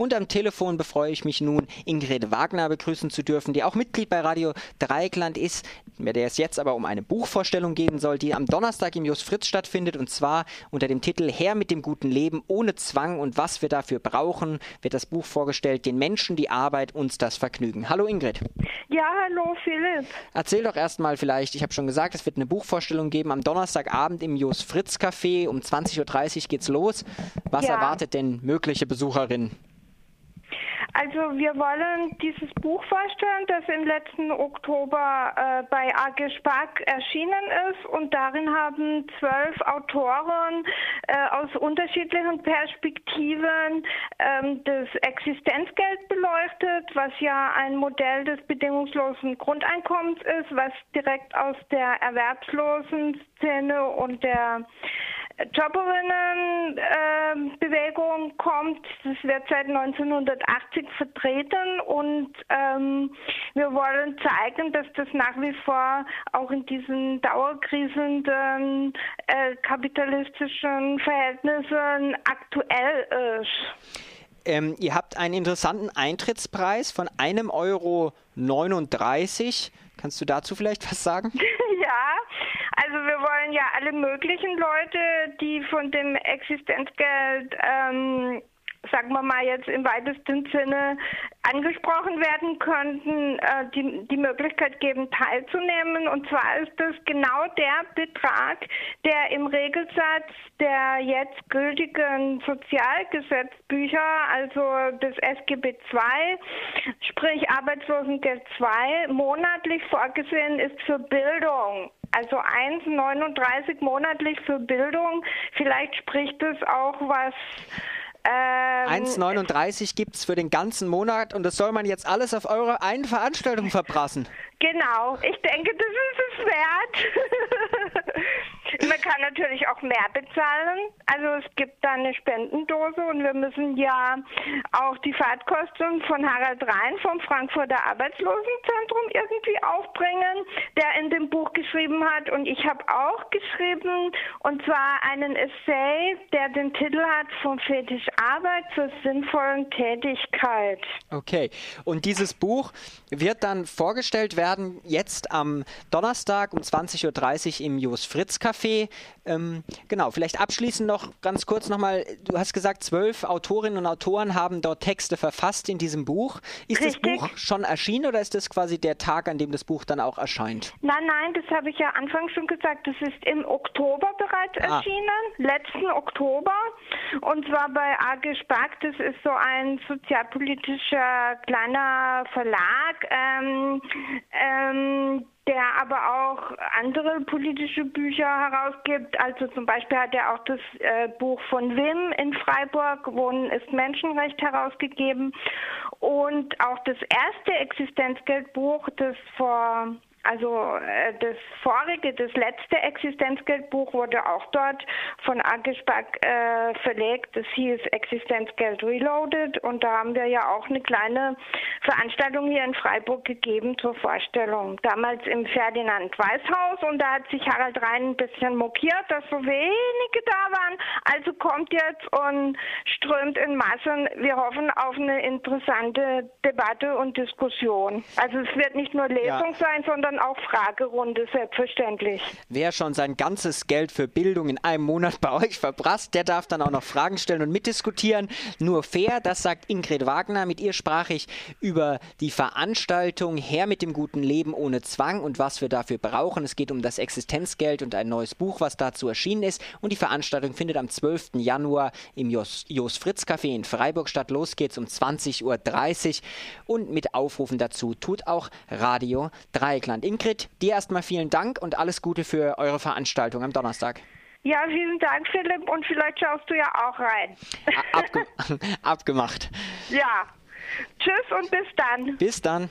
Und am Telefon befreue ich mich nun, Ingrid Wagner begrüßen zu dürfen, die auch Mitglied bei Radio Dreieckland ist, bei der es jetzt aber um eine Buchvorstellung gehen soll, die am Donnerstag im Jos Fritz stattfindet und zwar unter dem Titel Her mit dem guten Leben ohne Zwang und was wir dafür brauchen, wird das Buch vorgestellt, den Menschen die Arbeit, uns das Vergnügen. Hallo Ingrid. Ja, hallo Philipp. Erzähl doch erstmal vielleicht, ich habe schon gesagt, es wird eine Buchvorstellung geben am Donnerstagabend im Jos Fritz Café. Um 20.30 Uhr geht's los. Was ja. erwartet denn mögliche Besucherinnen? Also wir wollen dieses Buch vorstellen, das im letzten Oktober äh, bei AG Spark erschienen ist. Und darin haben zwölf Autoren äh, aus unterschiedlichen Perspektiven ähm, das Existenzgeld beleuchtet, was ja ein Modell des bedingungslosen Grundeinkommens ist, was direkt aus der erwerbslosen Szene und der Jobberinnenbewegung äh, kommt. Das wird seit 1980 vertreten und ähm, wir wollen zeigen, dass das nach wie vor auch in diesen dauerkrisenden äh, kapitalistischen Verhältnissen aktuell ist. Ähm, ihr habt einen interessanten Eintrittspreis von einem Euro. 39. Kannst du dazu vielleicht was sagen? also wir wollen ja alle möglichen Leute, die von dem Existenzgeld ähm, sagen wir mal jetzt im weitesten Sinne angesprochen werden könnten, äh, die, die Möglichkeit geben, teilzunehmen. Und zwar ist das genau der Betrag, der im Regelsatz der jetzt gültigen Sozialgesetzbücher, also des SGB II, sprich Arbeitslosengeld II, monatlich vorgesehen ist für Bildung. Also 1,39 monatlich für Bildung. Vielleicht spricht es auch was ähm, 1,39 gibt es für den ganzen Monat und das soll man jetzt alles auf eure eine Veranstaltung verbrassen. Genau, ich denke, das ist es wert. Natürlich auch mehr bezahlen. Also es gibt da eine Spendendose und wir müssen ja auch die Fahrtkosten von Harald Rhein vom Frankfurter Arbeitslosenzentrum irgendwie aufbringen, der in dem Buch geschrieben hat. Und ich habe auch geschrieben, und zwar einen Essay, der den Titel hat Vom Fetisch Arbeit zur sinnvollen Tätigkeit. Okay, und dieses Buch wird dann vorgestellt werden jetzt am Donnerstag um 20.30 Uhr im Jos Fritz Café. Ähm, genau, vielleicht abschließend noch ganz kurz nochmal, du hast gesagt, zwölf Autorinnen und Autoren haben dort Texte verfasst in diesem Buch. Ist Richtig. das Buch schon erschienen oder ist das quasi der Tag, an dem das Buch dann auch erscheint? Nein, nein, das habe ich ja anfangs schon gesagt, das ist im Oktober bereits ah. erschienen, letzten Oktober. Und zwar bei AG Spark, das ist so ein sozialpolitischer kleiner Verlag. Ähm, ähm, der aber auch andere politische Bücher herausgibt. Also zum Beispiel hat er auch das äh, Buch von Wim in Freiburg, Wohnen ist Menschenrecht, herausgegeben. Und auch das erste Existenzgeldbuch, das vor also äh, das vorige, das letzte Existenzgeldbuch wurde auch dort von Aggesback äh, verlegt. Das hieß Existenzgeld Reloaded und da haben wir ja auch eine kleine Veranstaltung hier in Freiburg gegeben zur Vorstellung. Damals im Ferdinand Weißhaus und da hat sich Harald Rhein ein bisschen mokiert, dass so wenige da waren. Also kommt jetzt und strömt in Massen. Wir hoffen auf eine interessante Debatte und Diskussion. Also es wird nicht nur Lesung ja. sein, sondern dann auch Fragerunde, selbstverständlich. Wer schon sein ganzes Geld für Bildung in einem Monat bei euch verprasst, der darf dann auch noch Fragen stellen und mitdiskutieren. Nur fair, das sagt Ingrid Wagner. Mit ihr sprach ich über die Veranstaltung Her mit dem guten Leben ohne Zwang und was wir dafür brauchen. Es geht um das Existenzgeld und ein neues Buch, was dazu erschienen ist. Und die Veranstaltung findet am 12. Januar im Jos, Jos Fritz Café in Freiburg statt. Los geht's um 20.30 Uhr. Und mit Aufrufen dazu tut auch Radio Dreieckland. Deutschland. Ingrid, dir erstmal vielen Dank und alles Gute für eure Veranstaltung am Donnerstag. Ja, vielen Dank, Philipp, und vielleicht schaust du ja auch rein. Abge abgemacht. Ja. Tschüss und bis dann. Bis dann.